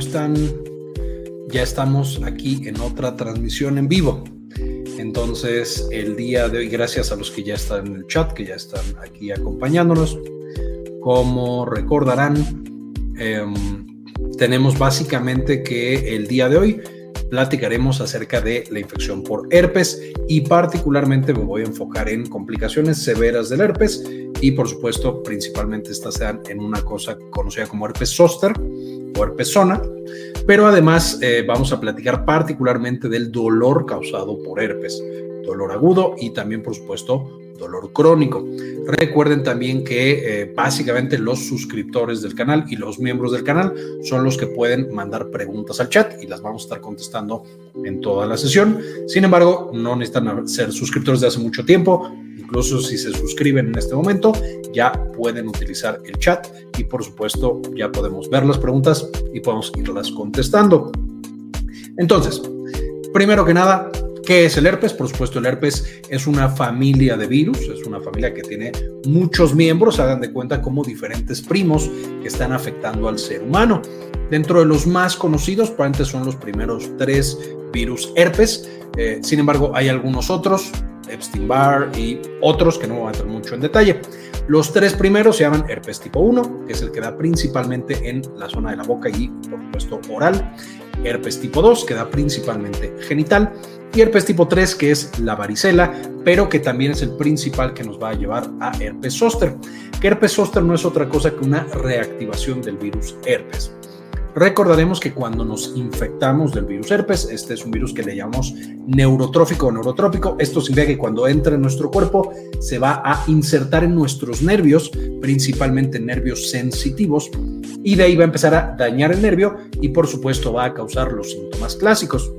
están? Ya estamos aquí en otra transmisión en vivo. Entonces, el día de hoy, gracias a los que ya están en el chat, que ya están aquí acompañándonos, como recordarán, em, tenemos básicamente que el día de hoy platicaremos acerca de la infección por herpes y particularmente me voy a enfocar en complicaciones severas del herpes y por supuesto principalmente estas sean en una cosa conocida como herpes zóster o herpes zona, pero además eh, vamos a platicar particularmente del dolor causado por herpes, dolor agudo y también por supuesto dolor crónico. Recuerden también que eh, básicamente los suscriptores del canal y los miembros del canal son los que pueden mandar preguntas al chat y las vamos a estar contestando en toda la sesión. Sin embargo, no necesitan ser suscriptores de hace mucho tiempo. Incluso si se suscriben en este momento, ya pueden utilizar el chat y por supuesto ya podemos ver las preguntas y podemos irlas contestando. Entonces, primero que nada, ¿Qué es el herpes? Por supuesto, el herpes es una familia de virus, es una familia que tiene muchos miembros, hagan de cuenta como diferentes primos que están afectando al ser humano. Dentro de los más conocidos, probablemente son los primeros tres virus herpes, eh, sin embargo, hay algunos otros, Epstein-Barr y otros que no voy a entrar mucho en detalle. Los tres primeros se llaman herpes tipo 1, que es el que da principalmente en la zona de la boca y, por supuesto, oral. Herpes tipo 2, que da principalmente genital y herpes tipo 3, que es la varicela, pero que también es el principal que nos va a llevar a herpes zóster. Que herpes zóster no es otra cosa que una reactivación del virus herpes. Recordaremos que cuando nos infectamos del virus herpes, este es un virus que le llamamos neurotrófico o neurotrópico. Esto significa que cuando entra en nuestro cuerpo se va a insertar en nuestros nervios, principalmente nervios sensitivos, y de ahí va a empezar a dañar el nervio y por supuesto va a causar los síntomas clásicos.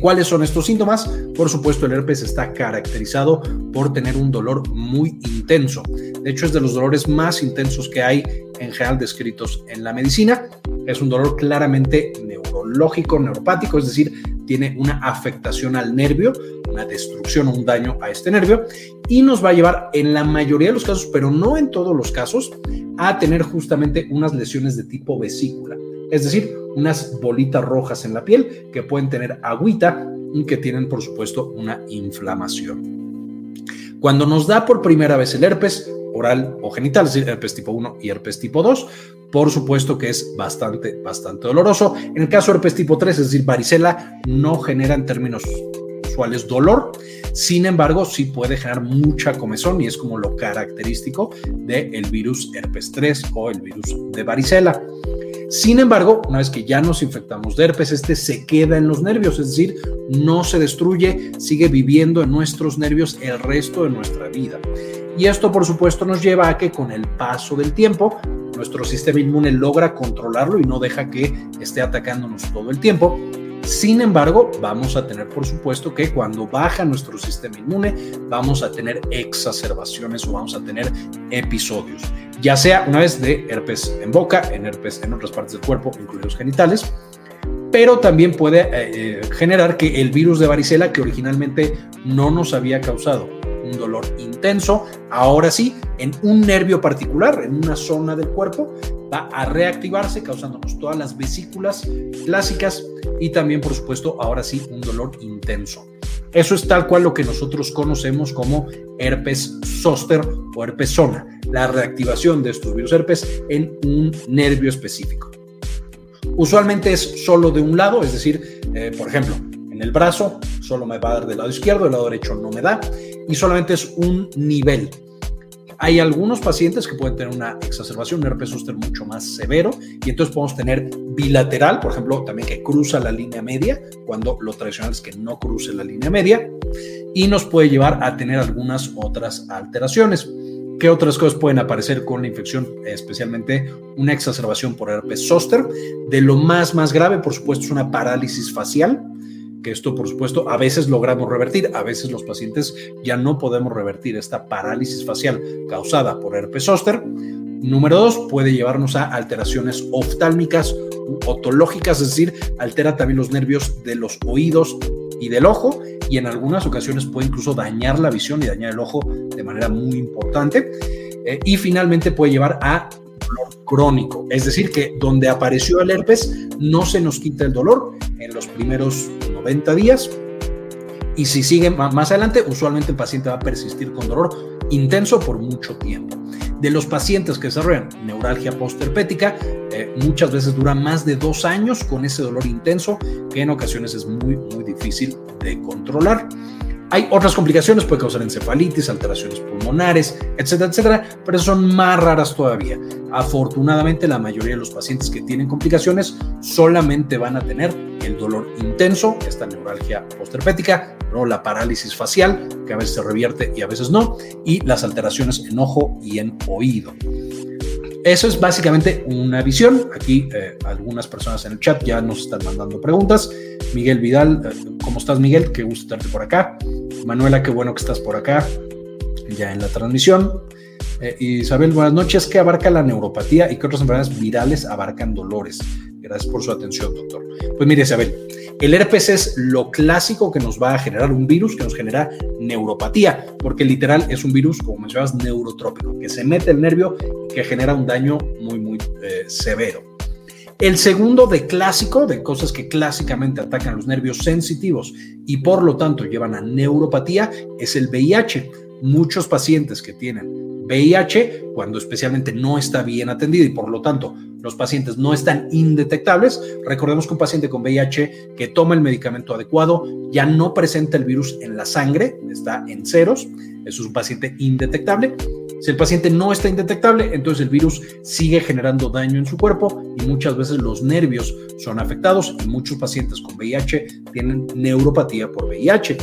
¿Cuáles son estos síntomas? Por supuesto, el herpes está caracterizado por tener un dolor muy intenso. De hecho, es de los dolores más intensos que hay en general descritos en la medicina. Es un dolor claramente neurológico, neuropático, es decir, tiene una afectación al nervio, una destrucción o un daño a este nervio y nos va a llevar en la mayoría de los casos, pero no en todos los casos, a tener justamente unas lesiones de tipo vesícula es decir, unas bolitas rojas en la piel que pueden tener agüita y que tienen, por supuesto, una inflamación. Cuando nos da por primera vez el herpes oral o genital, es decir, herpes tipo 1 y herpes tipo 2, por supuesto que es bastante, bastante doloroso. En el caso de herpes tipo 3, es decir, varicela, no genera en términos usuales dolor, sin embargo, sí puede generar mucha comezón y es como lo característico del virus herpes 3 o el virus de varicela. Sin embargo, una vez que ya nos infectamos de herpes, este se queda en los nervios, es decir, no se destruye, sigue viviendo en nuestros nervios el resto de nuestra vida. Y esto, por supuesto, nos lleva a que con el paso del tiempo, nuestro sistema inmune logra controlarlo y no deja que esté atacándonos todo el tiempo. Sin embargo, vamos a tener, por supuesto, que cuando baja nuestro sistema inmune, vamos a tener exacerbaciones o vamos a tener episodios ya sea una vez de herpes en boca, en herpes en otras partes del cuerpo, incluidos genitales, pero también puede eh, eh, generar que el virus de varicela, que originalmente no nos había causado un dolor intenso, ahora sí, en un nervio particular, en una zona del cuerpo, va a reactivarse causándonos todas las vesículas clásicas y también, por supuesto, ahora sí, un dolor intenso. Eso es tal cual lo que nosotros conocemos como herpes zóster o herpes zona, la reactivación de estos virus herpes en un nervio específico. Usualmente es solo de un lado, es decir, eh, por ejemplo, en el brazo solo me va a dar del lado izquierdo, del lado derecho no me da, y solamente es un nivel. Hay algunos pacientes que pueden tener una exacerbación, un herpes zóster mucho más severo, y entonces podemos tener bilateral, por ejemplo, también que cruza la línea media, cuando lo tradicional es que no cruce la línea media, y nos puede llevar a tener algunas otras alteraciones. ¿Qué otras cosas pueden aparecer con la infección? Especialmente una exacerbación por herpes zóster. De lo más, más grave, por supuesto, es una parálisis facial que esto por supuesto a veces logramos revertir, a veces los pacientes ya no podemos revertir esta parálisis facial causada por herpes zóster. Número dos, puede llevarnos a alteraciones oftálmicas otológicas, es decir, altera también los nervios de los oídos y del ojo y en algunas ocasiones puede incluso dañar la visión y dañar el ojo de manera muy importante. Eh, y finalmente puede llevar a dolor crónico, es decir, que donde apareció el herpes no se nos quita el dolor en los primeros 90 días y si sigue más adelante, usualmente el paciente va a persistir con dolor intenso por mucho tiempo. De los pacientes que desarrollan neuralgia postherpética, eh, muchas veces dura más de dos años con ese dolor intenso que en ocasiones es muy, muy difícil de controlar. Hay otras complicaciones, puede causar encefalitis, alteraciones pulmonares, etcétera, etcétera, pero son más raras todavía. Afortunadamente, la mayoría de los pacientes que tienen complicaciones solamente van a tener el dolor intenso, esta neuralgia postherpética, ¿no? la parálisis facial, que a veces se revierte y a veces no, y las alteraciones en ojo y en oído. Eso es básicamente una visión. Aquí eh, algunas personas en el chat ya nos están mandando preguntas. Miguel Vidal, eh, ¿cómo estás Miguel? Qué gusto estarte por acá. Manuela, qué bueno que estás por acá, ya en la transmisión. Eh, Isabel, buenas noches. ¿Qué abarca la neuropatía y qué otras enfermedades virales abarcan dolores? Gracias por su atención, doctor. Pues mire, Isabel, el herpes es lo clásico que nos va a generar un virus que nos genera neuropatía, porque literal es un virus, como mencionabas, neurotrópico, que se mete el nervio y que genera un daño muy, muy eh, severo. El segundo de clásico, de cosas que clásicamente atacan los nervios sensitivos y por lo tanto llevan a neuropatía, es el VIH. Muchos pacientes que tienen VIH, cuando especialmente no está bien atendido y por lo tanto los pacientes no están indetectables. Recordemos que un paciente con VIH que toma el medicamento adecuado ya no presenta el virus en la sangre, está en ceros, es un paciente indetectable. Si el paciente no está indetectable, entonces el virus sigue generando daño en su cuerpo y muchas veces los nervios son afectados y muchos pacientes con VIH tienen neuropatía por VIH.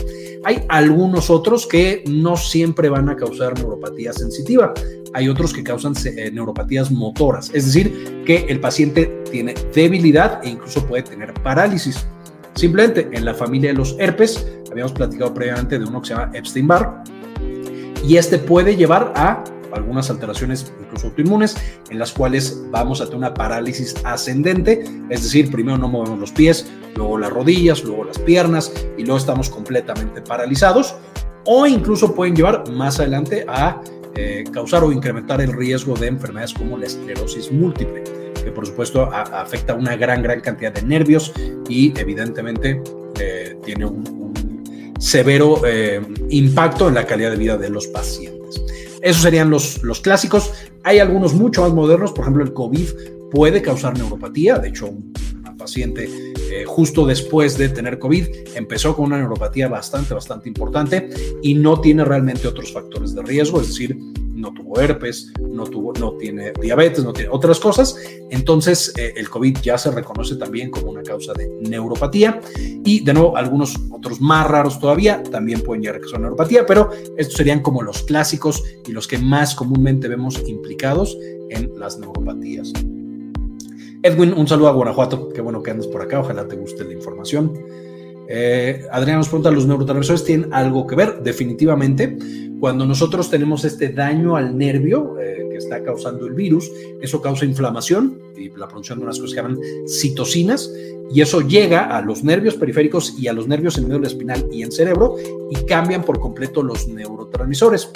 Hay algunos otros que no siempre van a causar neuropatía sensitiva. Hay otros que causan eh, neuropatías motoras, es decir, que el paciente tiene debilidad e incluso puede tener parálisis. Simplemente en la familia de los herpes, habíamos platicado previamente de uno que se llama Epstein-Barr, y este puede llevar a algunas alteraciones incluso autoinmunes en las cuales vamos a tener una parálisis ascendente, es decir, primero no movemos los pies, luego las rodillas, luego las piernas y luego estamos completamente paralizados o incluso pueden llevar más adelante a eh, causar o incrementar el riesgo de enfermedades como la esclerosis múltiple, que por supuesto afecta una gran, gran cantidad de nervios y evidentemente eh, tiene un, severo eh, impacto en la calidad de vida de los pacientes. Esos serían los, los clásicos. Hay algunos mucho más modernos, por ejemplo el COVID puede causar neuropatía, de hecho una paciente eh, justo después de tener COVID empezó con una neuropatía bastante, bastante importante y no tiene realmente otros factores de riesgo, es decir, no tuvo herpes, no, tuvo, no tiene diabetes, no tiene otras cosas. Entonces, eh, el COVID ya se reconoce también como una causa de neuropatía. Y de nuevo, algunos otros más raros todavía también pueden llegar a causar neuropatía, pero estos serían como los clásicos y los que más comúnmente vemos implicados en las neuropatías. Edwin, un saludo a Guanajuato. Qué bueno que andes por acá. Ojalá te guste la información. Eh, Adrián nos pregunta, ¿los neurotransmisores tienen algo que ver? Definitivamente. Cuando nosotros tenemos este daño al nervio eh, que está causando el virus, eso causa inflamación y la producción de unas cosas que llaman citocinas, y eso llega a los nervios periféricos y a los nervios en medio del espinal y en cerebro y cambian por completo los neurotransmisores.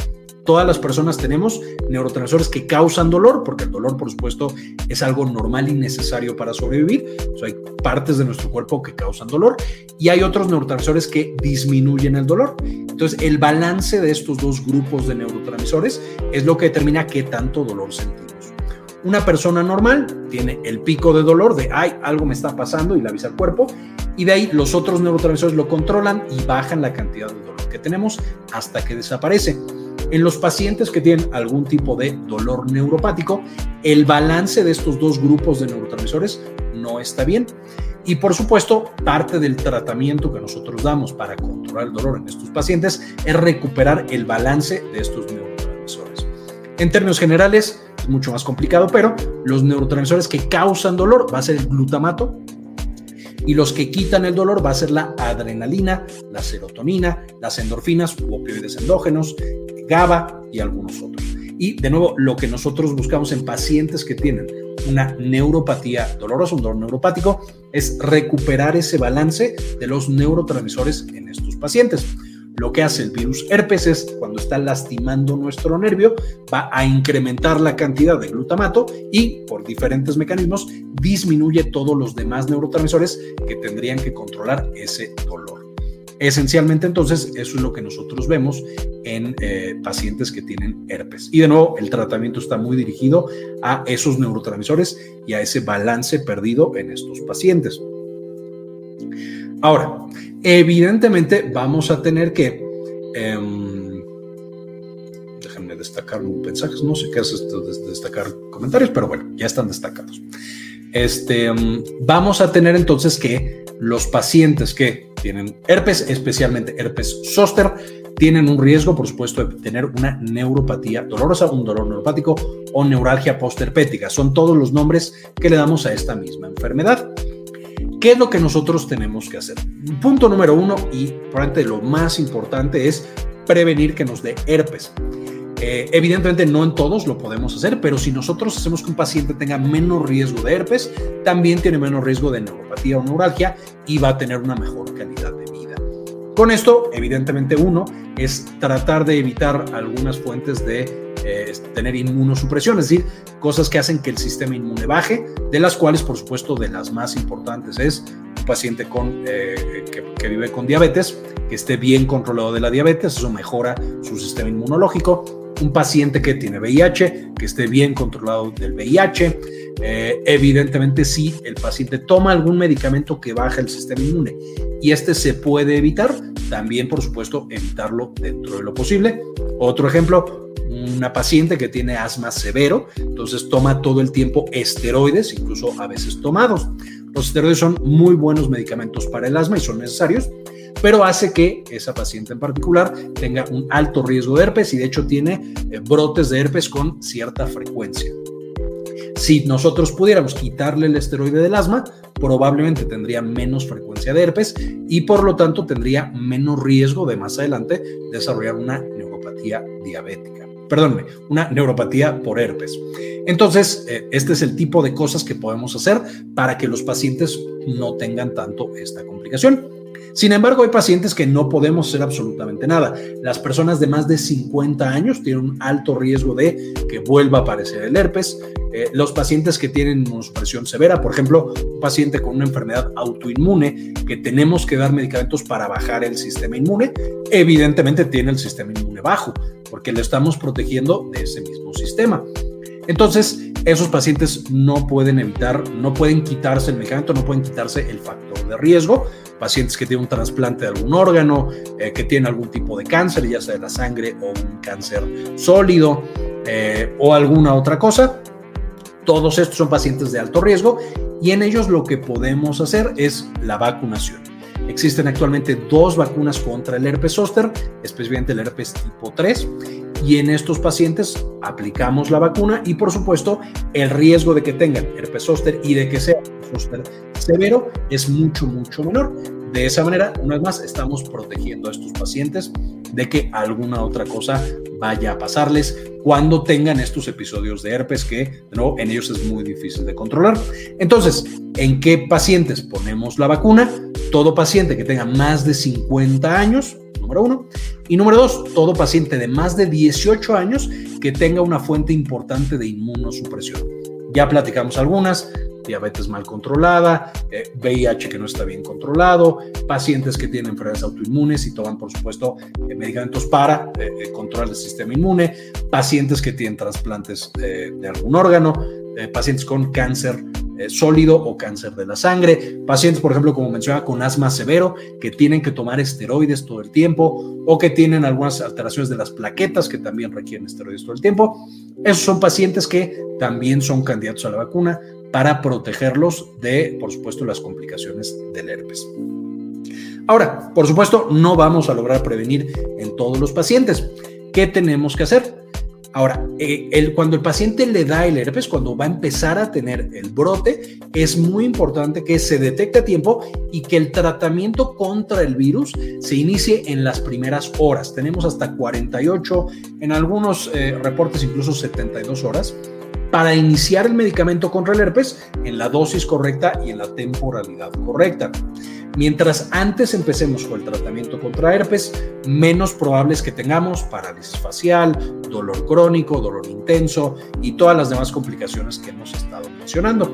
Todas las personas tenemos neurotransmisores que causan dolor, porque el dolor, por supuesto, es algo normal y necesario para sobrevivir. hay partes de nuestro cuerpo que causan dolor y hay otros neurotransmisores que disminuyen el dolor. Entonces, el balance de estos dos grupos de neurotransmisores es lo que determina qué tanto dolor sentimos. Una persona normal tiene el pico de dolor de, ay, algo me está pasando y le avisa al cuerpo, y de ahí los otros neurotransmisores lo controlan y bajan la cantidad de dolor que tenemos hasta que desaparece. En los pacientes que tienen algún tipo de dolor neuropático, el balance de estos dos grupos de neurotransmisores no está bien. Y por supuesto, parte del tratamiento que nosotros damos para controlar el dolor en estos pacientes es recuperar el balance de estos neurotransmisores. En términos generales, es mucho más complicado, pero los neurotransmisores que causan dolor va a ser el glutamato, y los que quitan el dolor va a ser la adrenalina, la serotonina, las endorfinas u opioides endógenos, GABA y algunos otros. Y de nuevo, lo que nosotros buscamos en pacientes que tienen una neuropatía dolorosa, un dolor neuropático, es recuperar ese balance de los neurotransmisores en estos pacientes. Lo que hace el virus herpes es, cuando está lastimando nuestro nervio, va a incrementar la cantidad de glutamato y, por diferentes mecanismos, disminuye todos los demás neurotransmisores que tendrían que controlar ese dolor. Esencialmente, entonces, eso es lo que nosotros vemos en eh, pacientes que tienen herpes. Y de nuevo, el tratamiento está muy dirigido a esos neurotransmisores y a ese balance perdido en estos pacientes. Ahora, evidentemente vamos a tener que... Em, déjenme destacar mensajes, no sé qué hace esto de destacar comentarios, pero bueno, ya están destacados. Este, em, vamos a tener entonces que los pacientes que tienen herpes, especialmente herpes zóster, tienen un riesgo, por supuesto, de tener una neuropatía dolorosa, un dolor neuropático o neuralgia postherpética. Son todos los nombres que le damos a esta misma enfermedad. ¿Qué es lo que nosotros tenemos que hacer? Punto número uno y probablemente lo más importante es prevenir que nos dé herpes. Eh, evidentemente no en todos lo podemos hacer, pero si nosotros hacemos que un paciente tenga menos riesgo de herpes, también tiene menos riesgo de neuropatía o neuralgia y va a tener una mejor calidad de vida. Con esto, evidentemente uno es tratar de evitar algunas fuentes de tener inmunosupresión, es decir, cosas que hacen que el sistema inmune baje, de las cuales, por supuesto, de las más importantes es un paciente con, eh, que, vive con diabetes, que esté bien controlado de la diabetes, eso mejora su sistema inmunológico. Un paciente que tiene VIH, que esté bien controlado del VIH. Eh, evidentemente, si el paciente toma algún medicamento que baja el sistema inmune y este se puede evitar, también, por supuesto, evitarlo dentro de lo posible. Otro ejemplo, una paciente que tiene asma severo, entonces toma todo el tiempo esteroides, incluso a veces tomados. Los esteroides son muy buenos medicamentos para el asma y son necesarios, pero hace que esa paciente en particular tenga un alto riesgo de herpes y de hecho tiene eh, brotes de herpes con cierta frecuencia. Si nosotros pudiéramos quitarle el esteroide del asma, probablemente tendría menos frecuencia de herpes y por lo tanto tendría menos riesgo de más adelante desarrollar una neuropatía diabética perdónme, una neuropatía por herpes. Entonces, eh, este es el tipo de cosas que podemos hacer para que los pacientes no tengan tanto esta complicación. Sin embargo, hay pacientes que no podemos hacer absolutamente nada. Las personas de más de 50 años tienen un alto riesgo de que vuelva a aparecer el herpes. Eh, los pacientes que tienen inmunosupresión severa, por ejemplo, un paciente con una enfermedad autoinmune que tenemos que dar medicamentos para bajar el sistema inmune, evidentemente tiene el sistema inmune bajo, porque le estamos protegiendo de ese mismo sistema. Entonces, esos pacientes no pueden evitar, no pueden quitarse el medicamento, no pueden quitarse el factor de riesgo. Pacientes que tienen un trasplante de algún órgano, eh, que tienen algún tipo de cáncer, ya sea de la sangre o un cáncer sólido eh, o alguna otra cosa. Todos estos son pacientes de alto riesgo y en ellos lo que podemos hacer es la vacunación. Existen actualmente dos vacunas contra el herpes zóster, especialmente el herpes tipo 3, y en estos pacientes aplicamos la vacuna y por supuesto el riesgo de que tengan herpes zóster y de que sea zóster severo es mucho, mucho menor. De esa manera, una vez más, estamos protegiendo a estos pacientes de que alguna otra cosa vaya a pasarles cuando tengan estos episodios de herpes que, no, en ellos es muy difícil de controlar. Entonces, ¿en qué pacientes ponemos la vacuna? Todo paciente que tenga más de 50 años, número uno. Y número dos, todo paciente de más de 18 años que tenga una fuente importante de inmunosupresión. Ya platicamos algunas, diabetes mal controlada, VIH eh, que no está bien controlado, pacientes que tienen enfermedades autoinmunes y toman, por supuesto, eh, medicamentos para eh, controlar el sistema inmune, pacientes que tienen trasplantes de algún órgano, pacientes con cáncer sólido o cáncer de la sangre, pacientes, por ejemplo, como mencionaba, con asma severo, que tienen que tomar esteroides todo el tiempo o que tienen algunas alteraciones de las plaquetas que también requieren esteroides todo el tiempo. Esos son pacientes que también son candidatos a la vacuna para protegerlos de, por supuesto, las complicaciones del herpes. Ahora, por supuesto, no vamos a lograr prevenir en todos los pacientes. ¿Qué tenemos que hacer? Ahora, eh, cuando el paciente le da el herpes, cuando va a empezar a tener el brote, es muy importante que se detecte a tiempo y que el tratamiento contra el virus se inicie en las primeras horas. Tenemos hasta 48, en algunos eh, reportes incluso 72 horas para iniciar el medicamento contra el herpes en la dosis correcta y en la temporalidad correcta. Mientras antes empecemos con el tratamiento contra herpes, menos probable es que tengamos parálisis facial, dolor crónico, dolor intenso y todas las demás complicaciones que hemos estado mencionando.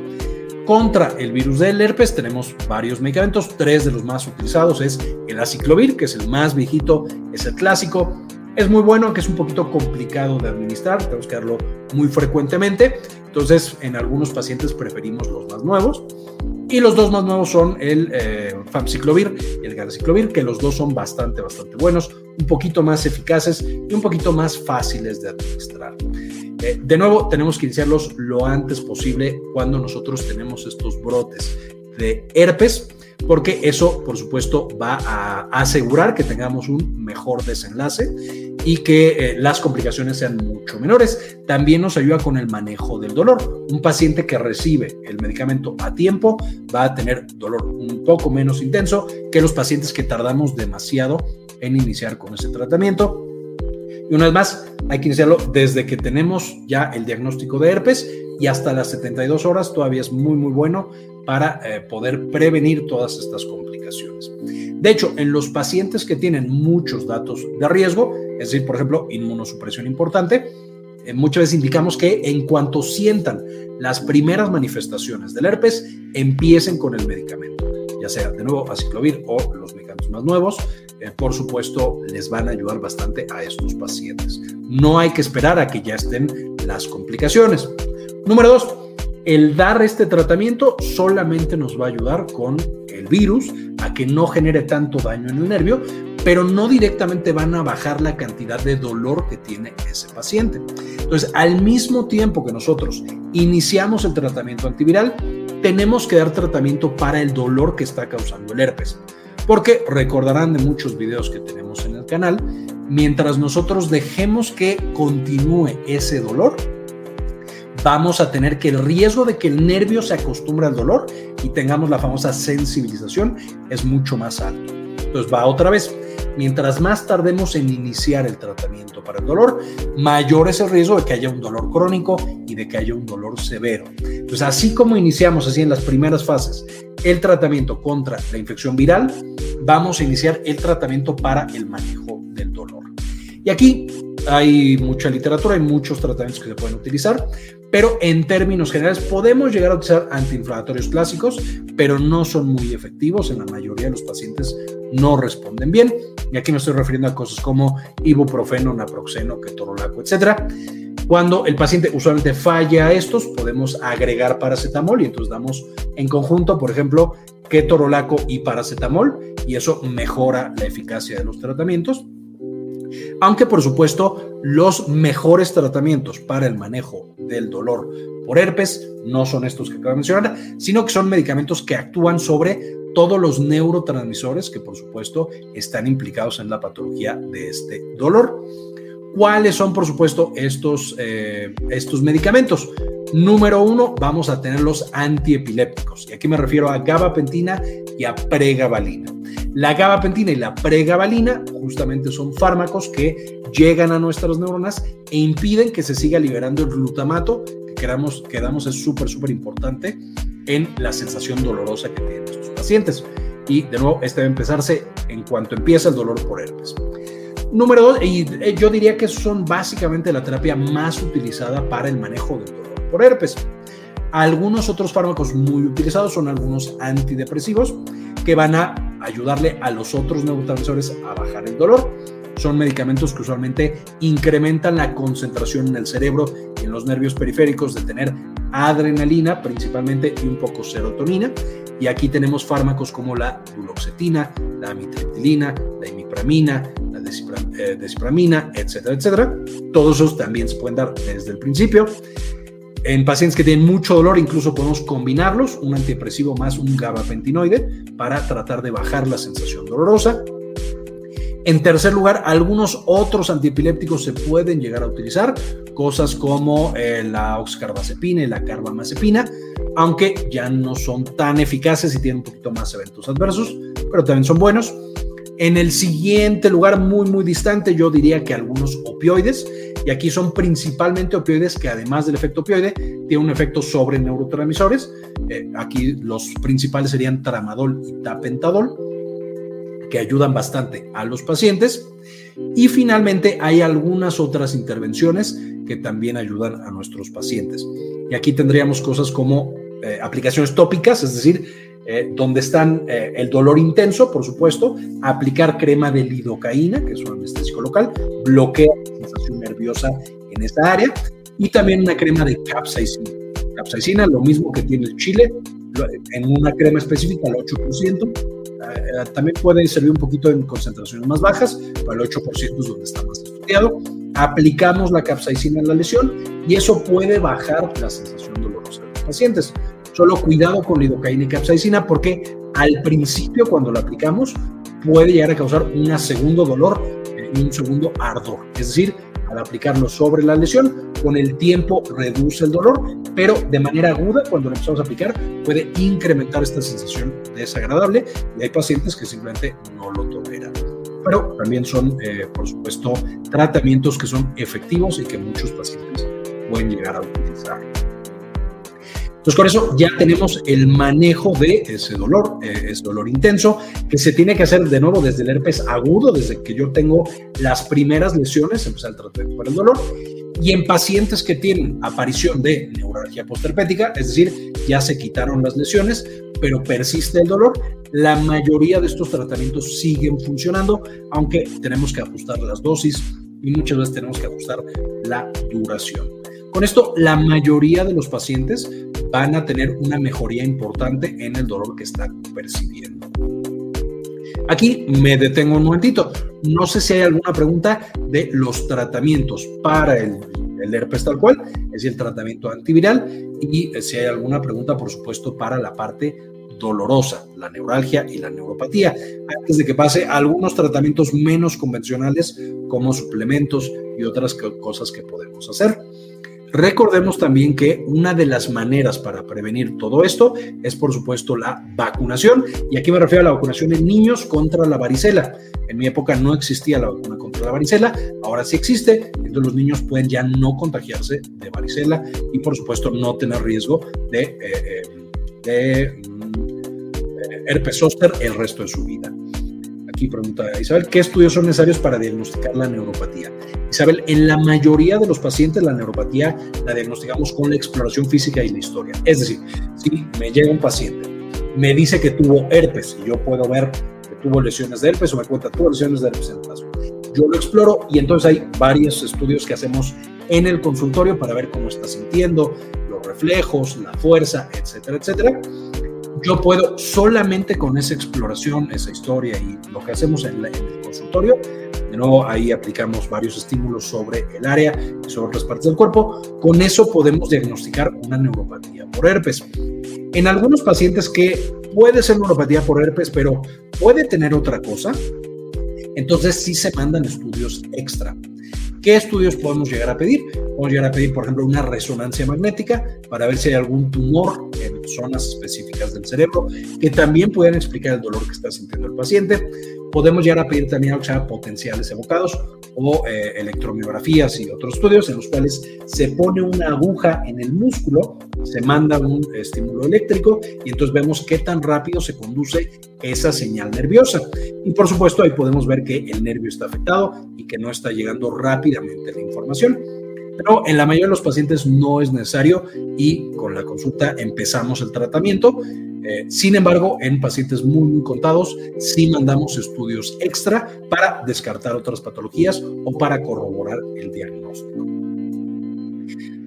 Contra el virus del herpes tenemos varios medicamentos, tres de los más utilizados es el aciclovir, que es el más viejito, es el clásico, es muy bueno, aunque es un poquito complicado de administrar, tenemos que darlo muy frecuentemente, entonces en algunos pacientes preferimos los más nuevos. Y los dos más nuevos son el eh, famciclovir y el garaciclovir, que los dos son bastante, bastante buenos, un poquito más eficaces y un poquito más fáciles de administrar. Eh, de nuevo, tenemos que iniciarlos lo antes posible cuando nosotros tenemos estos brotes de herpes, porque eso, por supuesto, va a asegurar que tengamos un mejor desenlace y que eh, las complicaciones sean mucho menores. También nos ayuda con el manejo del dolor. Un paciente que recibe el medicamento a tiempo va a tener dolor un poco menos intenso que los pacientes que tardamos demasiado en iniciar con ese tratamiento. Y una vez más, hay que iniciarlo desde que tenemos ya el diagnóstico de herpes y hasta las 72 horas todavía es muy, muy bueno para eh, poder prevenir todas estas complicaciones. De hecho, en los pacientes que tienen muchos datos de riesgo, es decir, por ejemplo, inmunosupresión importante, eh, muchas veces indicamos que en cuanto sientan las primeras manifestaciones del herpes, empiecen con el medicamento, ya sea de nuevo aciclovir o los medicamentos más nuevos, eh, por supuesto, les van a ayudar bastante a estos pacientes. No hay que esperar a que ya estén las complicaciones. Número dos, el dar este tratamiento solamente nos va a ayudar con el virus a que no genere tanto daño en el nervio, pero no directamente van a bajar la cantidad de dolor que tiene ese paciente. Entonces, al mismo tiempo que nosotros iniciamos el tratamiento antiviral, tenemos que dar tratamiento para el dolor que está causando el herpes. Porque recordarán de muchos videos que tenemos en el canal, mientras nosotros dejemos que continúe ese dolor, vamos a tener que el riesgo de que el nervio se acostumbre al dolor y tengamos la famosa sensibilización es mucho más alto. Entonces va otra vez. Mientras más tardemos en iniciar el tratamiento para el dolor, mayor es el riesgo de que haya un dolor crónico y de que haya un dolor severo. Entonces, así como iniciamos así en las primeras fases el tratamiento contra la infección viral, vamos a iniciar el tratamiento para el manejo del dolor. Y aquí hay mucha literatura, hay muchos tratamientos que se pueden utilizar, pero en términos generales podemos llegar a utilizar antiinflamatorios clásicos, pero no son muy efectivos. En la mayoría de los pacientes no responden bien. Y aquí me estoy refiriendo a cosas como ibuprofeno, naproxeno, ketorolaco, etc. Cuando el paciente usualmente falla a estos, podemos agregar paracetamol y entonces damos en conjunto, por ejemplo, ketorolaco y paracetamol, y eso mejora la eficacia de los tratamientos. Aunque por supuesto los mejores tratamientos para el manejo del dolor por herpes no son estos que acabo de mencionar, sino que son medicamentos que actúan sobre todos los neurotransmisores que por supuesto están implicados en la patología de este dolor. ¿Cuáles son por supuesto estos, eh, estos medicamentos? Número uno, vamos a tener los antiepilépticos. Y aquí me refiero a gabapentina y a pregabalina. La gabapentina y la pregabalina justamente son fármacos que llegan a nuestras neuronas e impiden que se siga liberando el glutamato, que quedamos, quedamos es súper, súper importante en la sensación dolorosa que tienen estos pacientes. Y de nuevo, este debe empezarse en cuanto empieza el dolor por herpes. Número dos, y eh, yo diría que son básicamente la terapia más utilizada para el manejo del dolor por herpes. Algunos otros fármacos muy utilizados son algunos antidepresivos que van a ayudarle a los otros neurotransmisores a bajar el dolor. Son medicamentos que usualmente incrementan la concentración en el cerebro y en los nervios periféricos de tener adrenalina principalmente y un poco serotonina. Y aquí tenemos fármacos como la duloxetina, la amitriptilina, la imipramina, la eh, desipramina, etcétera, etcétera. Todos esos también se pueden dar desde el principio. En pacientes que tienen mucho dolor, incluso podemos combinarlos, un antidepresivo más un gabapentinoide, para tratar de bajar la sensación dolorosa. En tercer lugar, algunos otros antiepilépticos se pueden llegar a utilizar, cosas como eh, la oxcarbazepina y la carbamazepina, aunque ya no son tan eficaces y tienen un poquito más eventos adversos, pero también son buenos. En el siguiente lugar, muy, muy distante, yo diría que algunos opioides, y aquí son principalmente opioides que además del efecto opioide, tienen un efecto sobre neurotransmisores. Eh, aquí los principales serían tramadol y tapentadol, que ayudan bastante a los pacientes. Y finalmente hay algunas otras intervenciones que también ayudan a nuestros pacientes. Y aquí tendríamos cosas como eh, aplicaciones tópicas, es decir, eh, donde están eh, el dolor intenso, por supuesto, aplicar crema de lidocaína, que es un anestésico local, bloquea la sensación nerviosa en esta área, y también una crema de capsaicina. Capsaicina, lo mismo que tiene el chile, en una crema específica, el 8%. Eh, también puede servir un poquito en concentraciones más bajas, pero el 8% es donde está más estudiado. Aplicamos la capsaicina en la lesión y eso puede bajar la sensación dolorosa de los pacientes. Solo cuidado con lidocaína y capsaicina porque al principio cuando lo aplicamos puede llegar a causar un segundo dolor y un segundo ardor. Es decir, al aplicarlo sobre la lesión, con el tiempo reduce el dolor, pero de manera aguda, cuando lo empezamos a aplicar, puede incrementar esta sensación desagradable y hay pacientes que simplemente no lo toleran. Pero también son, eh, por supuesto, tratamientos que son efectivos y que muchos pacientes pueden llegar a utilizar. Entonces, con eso ya tenemos el manejo de ese dolor, eh, ese dolor intenso, que se tiene que hacer de nuevo desde el herpes agudo, desde que yo tengo las primeras lesiones, empezar el tratamiento para el dolor, y en pacientes que tienen aparición de neuralgia postherpética, es decir, ya se quitaron las lesiones, pero persiste el dolor, la mayoría de estos tratamientos siguen funcionando, aunque tenemos que ajustar las dosis y muchas veces tenemos que ajustar la duración. Con esto, la mayoría de los pacientes van a tener una mejoría importante en el dolor que están percibiendo. Aquí me detengo un momentito. No sé si hay alguna pregunta de los tratamientos para el, herpes tal cual, es decir, el tratamiento antiviral, y si hay alguna pregunta, por supuesto, para la parte dolorosa, la neuralgia y la neuropatía, antes de que pase algunos tratamientos menos convencionales como suplementos y otras cosas que podemos hacer. Recordemos también que una de las maneras para prevenir todo esto es, por supuesto, la vacunación. Y aquí me refiero a la vacunación en niños contra la varicela. En mi época no existía la vacuna contra la varicela, ahora sí existe. Entonces los niños pueden ya no contagiarse de varicela y, por supuesto, no tener riesgo de, eh, eh, mm, herpes zóster el resto de su vida. Aquí pregunta Isabel, ¿qué estudios son necesarios para diagnosticar la neuropatía? Isabel, en la mayoría de los pacientes la neuropatía la diagnosticamos con la exploración física y la historia. Es decir, si me llega un paciente, me dice que tuvo herpes y yo puedo ver que tuvo lesiones de herpes o me cuenta tuvo lesiones de herpes en el brazo. Yo lo exploro y entonces hay varios estudios que hacemos en el consultorio para ver cómo está sintiendo, los reflejos, la fuerza, etcétera, etcétera yo puedo solamente con esa exploración, esa historia y lo que hacemos en, el consultorio, de nuevo ahí aplicamos varios estímulos sobre el área y sobre otras partes del cuerpo, con eso podemos diagnosticar una neuropatía por herpes. En algunos pacientes que puede ser neuropatía por herpes, pero puede tener otra cosa, entonces sí se mandan estudios extra. ¿Qué estudios podemos llegar a pedir? Podemos llegar a pedir, por ejemplo, una resonancia magnética para ver si hay algún tumor en zonas específicas del cerebro que también pueden explicar el dolor que está sintiendo el paciente. Podemos llegar a pedir también a potenciales evocados o eh, electromiografías y otros estudios en los cuales se pone una aguja en el músculo, se manda un estímulo eléctrico y entonces vemos qué tan rápido se conduce esa señal nerviosa. Y por supuesto ahí podemos ver que el nervio está afectado y que no está llegando rápidamente la información. Pero en la mayoría de los pacientes no es necesario y con la consulta empezamos el tratamiento. Eh, sin embargo, en pacientes muy, contados, sí mandamos estudios extra para descartar otras patologías o para corroborar el diagnóstico.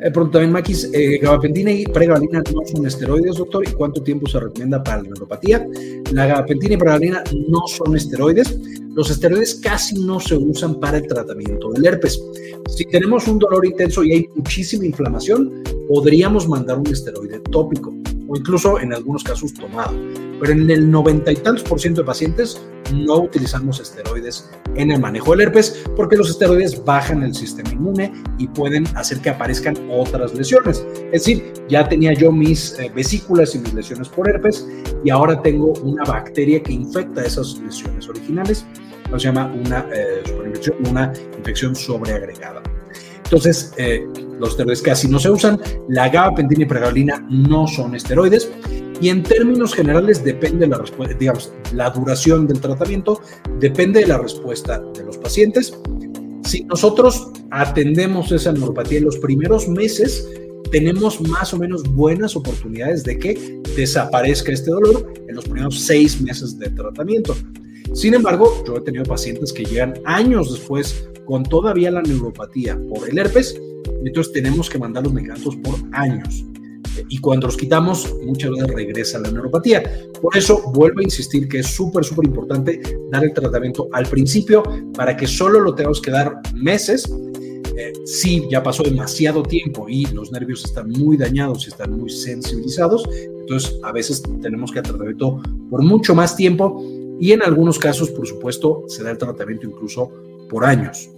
Eh, pronto también, Maquis, eh, gabapentina y pregabalina no son esteroides, doctor, ¿y cuánto tiempo se recomienda para la neuropatía? La gabapentina y pregabalina no son esteroides. Los esteroides casi no se usan para el tratamiento del herpes. Si tenemos un dolor intenso y hay muchísima inflamación, podríamos mandar un esteroide tópico o incluso en algunos casos tomado. Pero en el noventa y tantos por ciento de pacientes no utilizamos esteroides en el manejo del herpes porque los esteroides bajan el sistema inmune y pueden hacer que aparezcan otras lesiones. Es decir, ya tenía yo mis eh, vesículas y mis lesiones por herpes y ahora tengo una bacteria que infecta esas lesiones originales se llama una eh, una infección sobreagregada. Entonces, eh, los esteroides casi no se usan. La gabapentina y pregabalina no son esteroides. Y en términos generales depende la respuesta, digamos, la duración del tratamiento depende de la respuesta de los pacientes. Si nosotros atendemos esa neuropatía en los primeros meses, tenemos más o menos buenas oportunidades de que desaparezca este dolor en los primeros seis meses de tratamiento. Sin embargo, yo he tenido pacientes que llegan años después con todavía la neuropatía por el herpes, y entonces tenemos que mandar los medicamentos por años. Y cuando los quitamos, muchas veces regresa la neuropatía. Por eso vuelvo a insistir que es súper, súper importante dar el tratamiento al principio para que solo lo tengamos que dar meses. Eh, si ya pasó demasiado tiempo y los nervios están muy dañados y están muy sensibilizados, entonces a veces tenemos que dar tratamiento por mucho más tiempo y en algunos casos, por supuesto, se da el tratamiento incluso por años.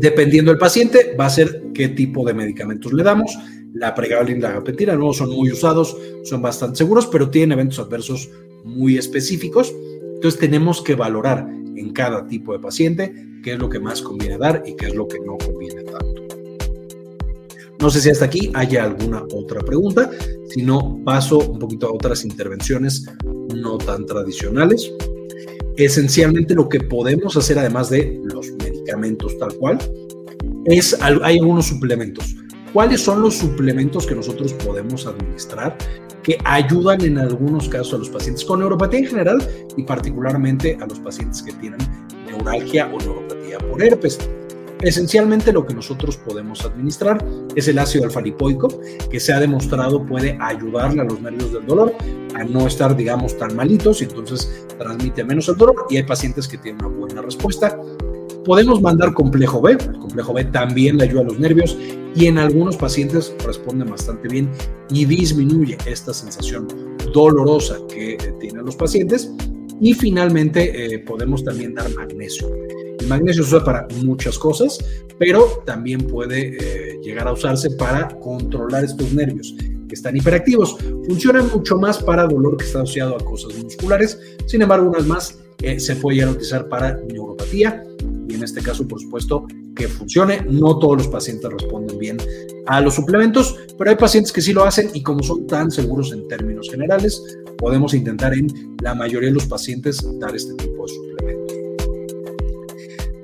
Dependiendo del paciente, va a ser qué tipo de medicamentos le damos. La pregabalina y la gabapentina no son muy usados, son bastante seguros, pero tienen eventos adversos muy específicos. Entonces tenemos que valorar en cada tipo de paciente qué es lo que más conviene dar y qué es lo que no conviene tanto. No sé si hasta aquí haya alguna otra pregunta, si no paso un poquito a otras intervenciones no tan tradicionales. Esencialmente lo que podemos hacer además de los medicamentos tal cual es hay algunos suplementos. ¿Cuáles son los suplementos que nosotros podemos administrar que ayudan en algunos casos a los pacientes con neuropatía en general y particularmente a los pacientes que tienen neuralgia o neuropatía por herpes? Esencialmente lo que nosotros podemos administrar es el ácido alfa-lipoico, que se ha demostrado puede ayudarle a los nervios del dolor a no estar, digamos, tan malitos y entonces transmite menos el dolor y hay pacientes que tienen una buena respuesta. Podemos mandar complejo B, el complejo B también le ayuda a los nervios y en algunos pacientes responde bastante bien y disminuye esta sensación dolorosa que tienen los pacientes. Y finalmente eh, podemos también dar magnesio. Magnesio se usa para muchas cosas, pero también puede eh, llegar a usarse para controlar estos nervios que están hiperactivos. Funciona mucho más para dolor que está asociado a cosas musculares, sin embargo, una vez más, eh, se puede llegar a utilizar para neuropatía y en este caso, por supuesto, que funcione. No todos los pacientes responden bien a los suplementos, pero hay pacientes que sí lo hacen y como son tan seguros en términos generales, podemos intentar en la mayoría de los pacientes dar este tipo de suplementos.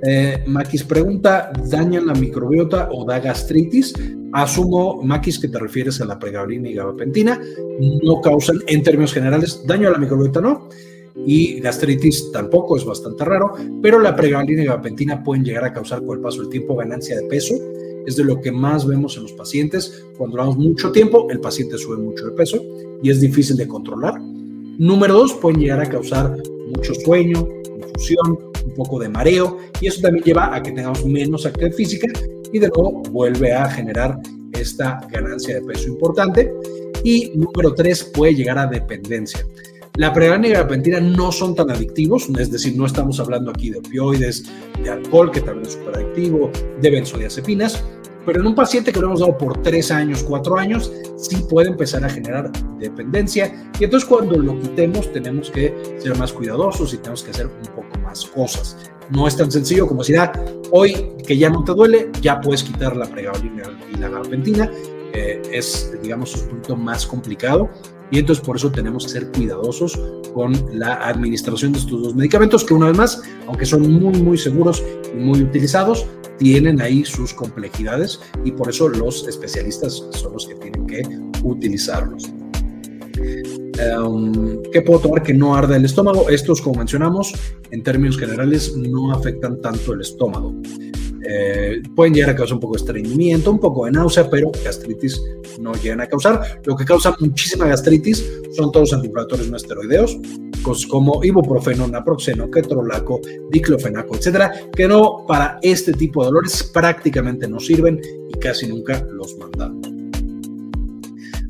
Eh, Maquis pregunta, ¿daña la microbiota o da gastritis? Asumo, Maquis, que te refieres a la pregabalina y gabapentina. No causan, en términos generales, daño a la microbiota, ¿no? Y gastritis tampoco, es bastante raro, pero la pregabalina y gabapentina pueden llegar a causar con el paso del tiempo ganancia de peso. Es de lo que más vemos en los pacientes. Cuando duramos mucho tiempo, el paciente sube mucho de peso y es difícil de controlar. Número dos, pueden llegar a causar mucho sueño, confusión, un poco de mareo y eso también lleva a que tengamos menos actividad física y de nuevo vuelve a generar esta ganancia de peso importante. Y número tres, puede llegar a dependencia. La pregabalina y la gabapentina no son tan adictivos, es decir, no estamos hablando aquí de opioides, de alcohol, que también es súper adictivo, de benzodiazepinas, pero en un paciente que lo hemos dado por tres años, cuatro años, sí puede empezar a generar dependencia. Y entonces cuando lo quitemos tenemos que ser más cuidadosos y tenemos que hacer un poco más cosas. No es tan sencillo como decir, ah, hoy que ya no te duele, ya puedes quitar la pregabalina y la gabapentina. Eh, es, digamos, un poquito más complicado. Y entonces por eso tenemos que ser cuidadosos con la administración de estos dos medicamentos, que una vez más, aunque son muy, muy seguros y muy utilizados, tienen ahí sus complejidades y por eso los especialistas son los que tienen que utilizarlos. Um, ¿Qué puedo tomar que no arda el estómago? Estos, como mencionamos, en términos generales no afectan tanto el estómago. Eh, pueden llegar a causar un poco de estreñimiento, un poco de náusea, pero gastritis no llegan a causar. Lo que causa muchísima gastritis son todos los antiinflamatorios no esteroideos, como ibuprofeno, naproxeno, ketorolaco, diclofenaco, etcétera, que no para este tipo de dolores prácticamente no sirven y casi nunca los mandamos.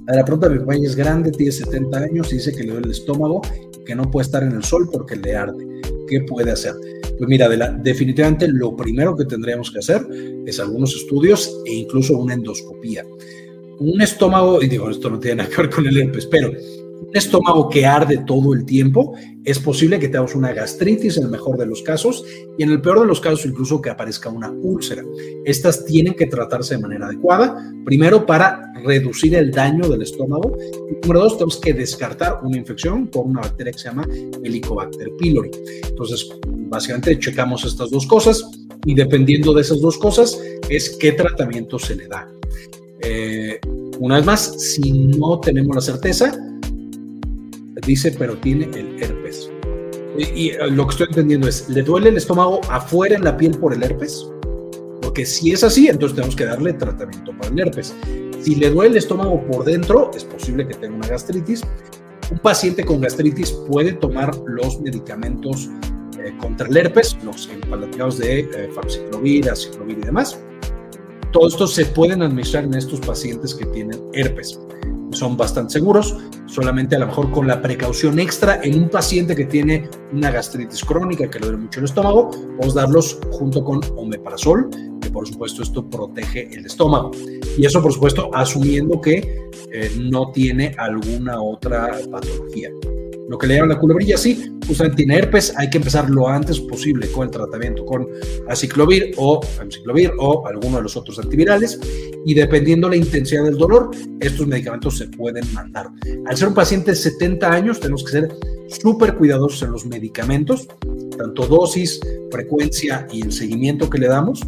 A la pregunta de mi compañía es grande, tiene 70 años y dice que le duele el estómago que no puede estar en el sol porque le arde. ¿Qué puede hacer? Pues mira, definitivamente lo primero que tendríamos que hacer es algunos estudios e incluso una endoscopía. Un estómago, y digo, esto no tiene nada que ver con el herpes, pero un estómago que arde todo el tiempo, es posible que tengamos una gastritis en el mejor de los casos y en el peor de los casos incluso que aparezca una úlcera. Estas tienen que tratarse de manera adecuada, primero para reducir el daño del estómago y número dos, tenemos que descartar una infección por una bacteria que se llama Helicobacter pylori. Entonces, básicamente checamos estas dos cosas y dependiendo de esas dos cosas es qué tratamiento se le da. Eh, una vez más, si no tenemos la certeza, dice, pero tiene el herpes. Y, eh, lo que estoy entendiendo es, ¿le duele el estómago afuera en la piel por el herpes? Porque si es así, entonces tenemos que darle tratamiento para el herpes. Si le duele el estómago por dentro, es posible que tenga una gastritis. Un paciente con gastritis puede tomar los medicamentos eh, contra el herpes, los paliativos de eh, famciclovir, aciclovir y demás. Todo esto se pueden administrar en estos pacientes que tienen herpes son bastante seguros, solamente a lo mejor con la precaución extra en un paciente que tiene una gastritis crónica que le duele mucho el estómago, a darlos junto con omeprazol, que por supuesto esto protege el estómago. Y eso por supuesto asumiendo que eh, no tiene alguna otra patología. Lo que le llaman la culebrilla, sí, justamente tiene herpes, hay que empezar lo antes posible con el tratamiento con aciclovir o famciclovir o alguno de los otros antivirales y dependiendo la intensidad del dolor, estos medicamentos se pueden mandar. Al ser un paciente de 70 años, tenemos que ser súper cuidadosos en los medicamentos, tanto dosis, frecuencia y el seguimiento que le damos,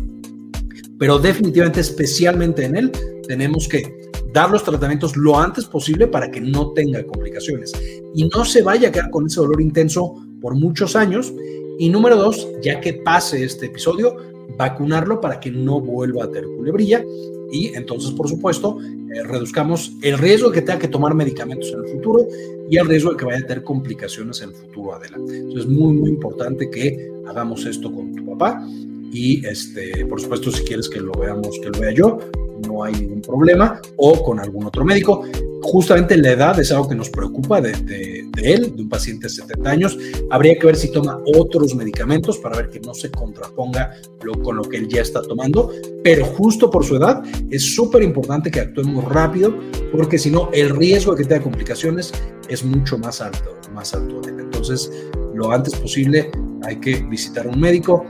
pero definitivamente, especialmente en él, tenemos que dar los tratamientos lo antes posible para que no tenga complicaciones y no se vaya a quedar con ese dolor intenso por muchos años. Y número dos, ya que pase este episodio, vacunarlo para que no vuelva a tener culebrilla y entonces, por supuesto, eh, reduzcamos el riesgo de que tenga que tomar medicamentos en el futuro y el riesgo de que vaya a tener complicaciones en el futuro adelante. Entonces, es muy, muy importante que hagamos esto con tu papá y, este, por supuesto, si quieres que lo veamos, que lo vea yo, no hay ningún problema, o con algún otro médico. Justamente la edad es algo que nos preocupa de, él, de un paciente de 70 años. Habría que ver si toma otros medicamentos para ver que no se contraponga lo, con lo que él ya está tomando, pero justo por su edad es súper importante que actuemos rápido, porque si no, el riesgo de que tenga complicaciones es mucho más alto, más alto. Entonces, lo antes posible hay que visitar un médico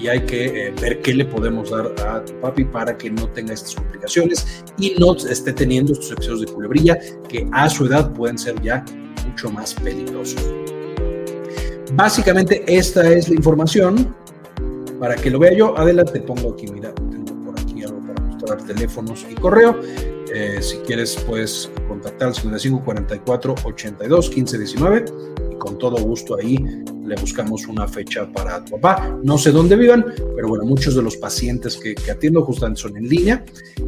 y hay que eh, ver qué le podemos dar a tu papi para que no tenga estas complicaciones y no esté teniendo estos excesos de culebrilla que a su edad pueden ser ya mucho más peligrosos. Básicamente esta es la información. Para que lo vea yo, adelante, pongo aquí, mira, tengo por aquí algo para mostrar teléfonos y correo. Eh, si quieres, puedes contactar al 55 44 82 15 19 y con todo gusto ahí le buscamos una fecha para tu papá. No sé dónde vivan, pero bueno, muchos de los pacientes que, que atiendo justamente son en línea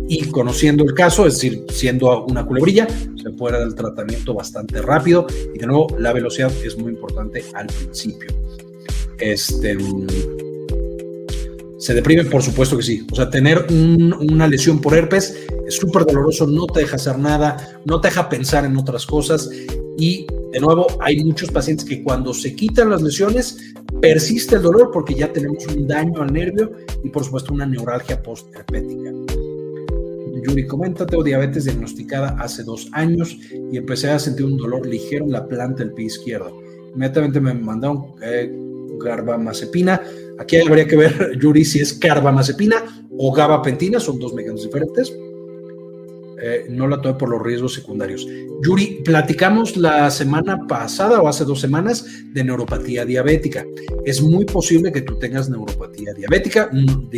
y conociendo el caso, es decir, siendo una culebrilla, se puede dar el tratamiento bastante rápido y de nuevo la velocidad es muy importante al principio. Este, se deprime, por supuesto que sí. O sea, tener una lesión por herpes es súper doloroso, no te deja hacer nada, no te deja pensar en otras cosas y de nuevo, hay muchos pacientes que cuando se quitan las lesiones persiste el dolor porque ya tenemos un daño al nervio y por supuesto una neuralgia postherpética. Yuri comenta, tengo diabetes diagnosticada hace dos años y empecé a sentir un dolor ligero en la planta del pie izquierdo. Inmediatamente me mandaron eh, garbamazepina. Aquí habría que ver, Yuri, si es carbamazepina o gabapentina, son dos mecanismos diferentes. Eh, no la tomé por los riesgos secundarios. Yuri, platicamos la semana pasada o hace dos semanas de neuropatía diabética. Es muy posible que tú tengas neuropatía diabética. Mm,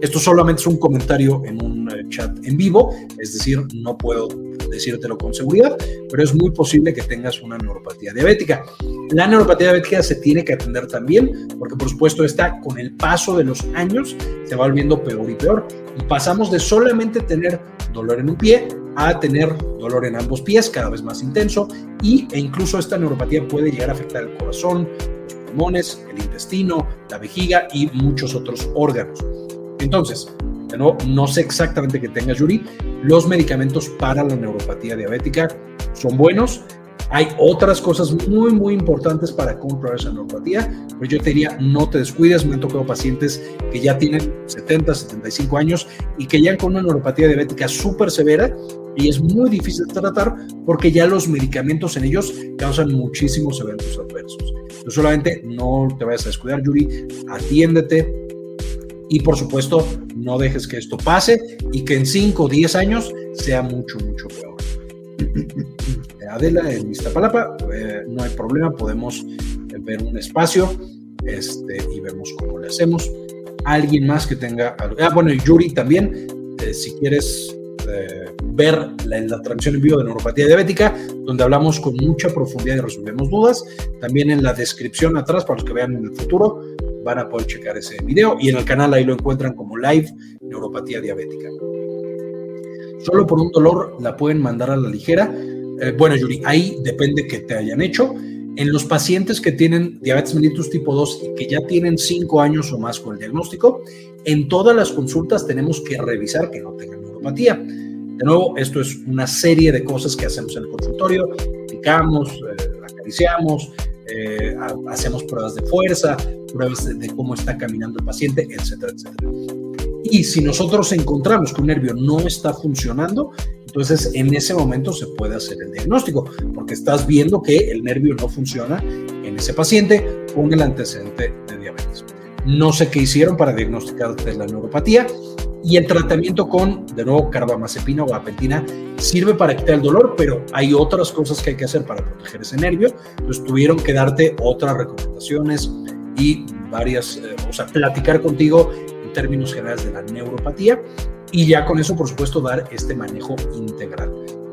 esto solamente es un comentario en un eh, chat en vivo, es decir, no puedo decírtelo con seguridad, pero es muy posible que tengas una neuropatía diabética. La neuropatía diabética se tiene que atender también, porque por supuesto está con el paso de los años se va volviendo peor y peor. Y pasamos de solamente tener dolor en un pie a tener dolor en ambos pies, cada vez más intenso, y, e incluso esta neuropatía puede llegar a afectar el corazón, los pulmones, el intestino, la vejiga y muchos otros órganos. Entonces, no, no sé exactamente qué tenga Yuri. Los medicamentos para la neuropatía diabética son buenos. Hay otras cosas muy, muy importantes para controlar esa neuropatía, pero yo te diría, no te descuides. Me han tocado pacientes que ya tienen 70, 75 años y que ya con una neuropatía diabética súper severa y es muy difícil tratar porque ya los medicamentos en ellos causan muchísimos eventos adversos. No solamente no te vayas a descuidar, Yuri, atiéndete y por supuesto no dejes que esto pase y que en 5 o 10 años sea mucho, mucho peor. Adela en Iztapalapa, eh, no hay problema, podemos ver un espacio este, y vemos cómo le hacemos. Alguien más que tenga. Ah, bueno, Yuri también, eh, si quieres eh, ver la, la, transmisión en vivo de neuropatía diabética, donde hablamos con mucha profundidad y resolvemos dudas. También en la descripción atrás, para los que vean en el futuro, van a poder checar ese video y en el canal ahí lo encuentran como live neuropatía diabética. Solo por un dolor la pueden mandar a la ligera. Eh, bueno, Yuri, ahí depende que te hayan hecho. En los pacientes que tienen diabetes mellitus tipo 2 y que ya tienen 5 años o más con el diagnóstico, en todas las consultas tenemos que revisar que no tengan neuropatía. De nuevo, esto es una serie de cosas que hacemos en el consultorio, picamos, eh, acariciamos, eh, hacemos pruebas de fuerza, pruebas de, de, cómo está caminando el paciente, etcétera, etcétera. Y si nosotros encontramos que un nervio no está funcionando, entonces en ese momento se puede hacer el diagnóstico, porque estás viendo que el nervio no funciona en ese paciente con el antecedente de diabetes. No sé qué hicieron para diagnosticar la neuropatía y el tratamiento con, de nuevo, carbamazepina o gabapentina sirve para quitar el dolor, pero hay otras cosas que hay que hacer para proteger ese nervio. Entonces tuvieron que darte otras recomendaciones y varias, eh, o sea, platicar contigo términos generales de la neuropatía y ya con eso, por supuesto, dar este manejo integral.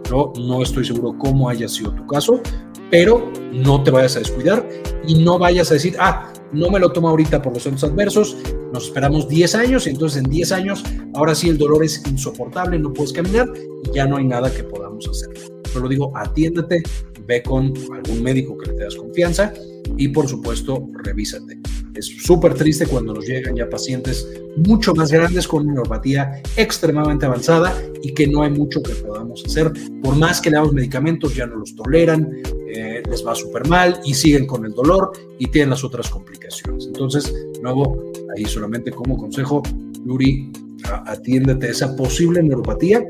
Yo no estoy seguro cómo haya sido tu caso, pero no te vayas a descuidar y no vayas a decir, ah, no me lo tomo ahorita por los eventos adversos, nos esperamos 10 años y entonces en 10 años, ahora sí el dolor es insoportable, no puedes caminar y ya no hay nada que podamos hacer. Pero digo, atiéndete, ve con algún médico que le tengas confianza y por supuesto revísate. Es súper triste cuando nos llegan ya pacientes mucho más grandes con una neuropatía extremadamente avanzada y que no hay mucho que podamos hacer. Por más que le damos medicamentos, ya no los toleran, eh, les va súper mal y siguen con el dolor y tienen las otras complicaciones. Entonces, nuevo, ahí solamente como consejo, Yuri, atiéndete a esa posible neuropatía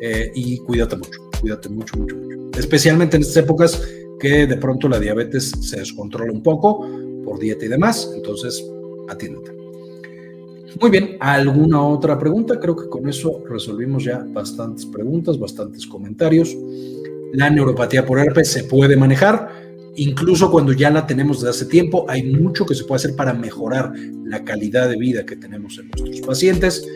eh, y cuídate mucho, cuídate mucho, mucho, mucho. Especialmente en estas épocas que de pronto la diabetes se descontrola un poco por dieta y demás, entonces atiéndete. Muy bien, ¿alguna otra pregunta? Creo que con eso resolvimos ya bastantes preguntas, bastantes comentarios. La neuropatía por herpes se puede manejar, incluso cuando ya la tenemos desde hace tiempo, hay mucho que se puede hacer para mejorar la calidad de vida que tenemos en nuestros pacientes.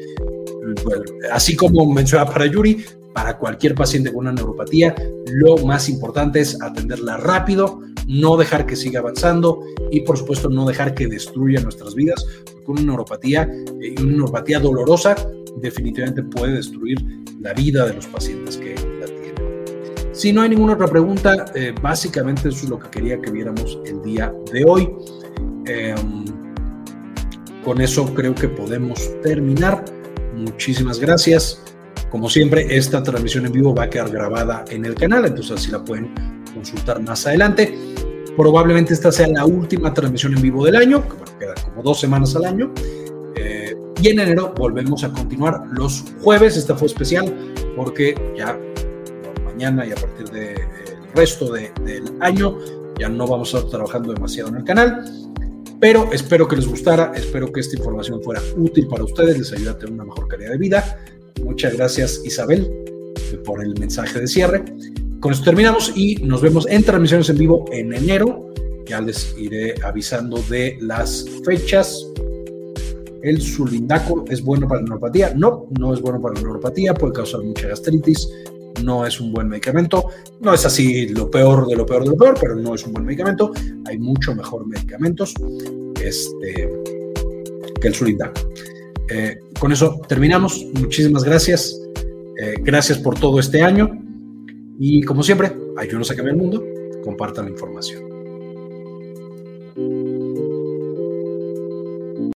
así como mencionaba para Yuri, para cualquier paciente con una neuropatía, lo más importante es atenderla rápido, no dejar que siga avanzando y por supuesto no dejar que destruya nuestras vidas, porque una neuropatía eh, una neuropatía dolorosa definitivamente puede destruir la vida de los pacientes que la tienen. Si no hay ninguna otra pregunta, eh, básicamente eso es lo que quería que viéramos el día de hoy. Em, con eso creo que podemos terminar. Muchísimas gracias. Como siempre, esta transmisión en vivo va a quedar grabada en el canal, entonces así la pueden consultar más adelante. Probablemente esta sea la última transmisión en vivo del año, que bueno, queda como dos semanas al año. Eh, y en enero volvemos a continuar los jueves. Esta fue especial porque ya mañana y a partir del resto de, del año ya no vamos a estar trabajando demasiado en el canal. Pero espero que les gustara, espero que esta información fuera útil para ustedes, les ayude a tener una mejor calidad de vida. Muchas gracias Isabel por el mensaje de cierre. Con esto terminamos y nos vemos en transmisiones en vivo en enero. Ya les iré avisando de las fechas. El sulindaco es bueno para la neuropatía. No, no es bueno para la neuropatía, puede causar mucha gastritis. No es un buen medicamento. No es así lo peor de lo peor de lo peor, pero no es un buen medicamento. Hay mucho mejor medicamentos este, que el sulindaco. Eh, con eso terminamos. Muchísimas gracias. Eh, gracias por todo este año. Y como siempre, ayúdenos a cambiar el mundo. Compartan la información.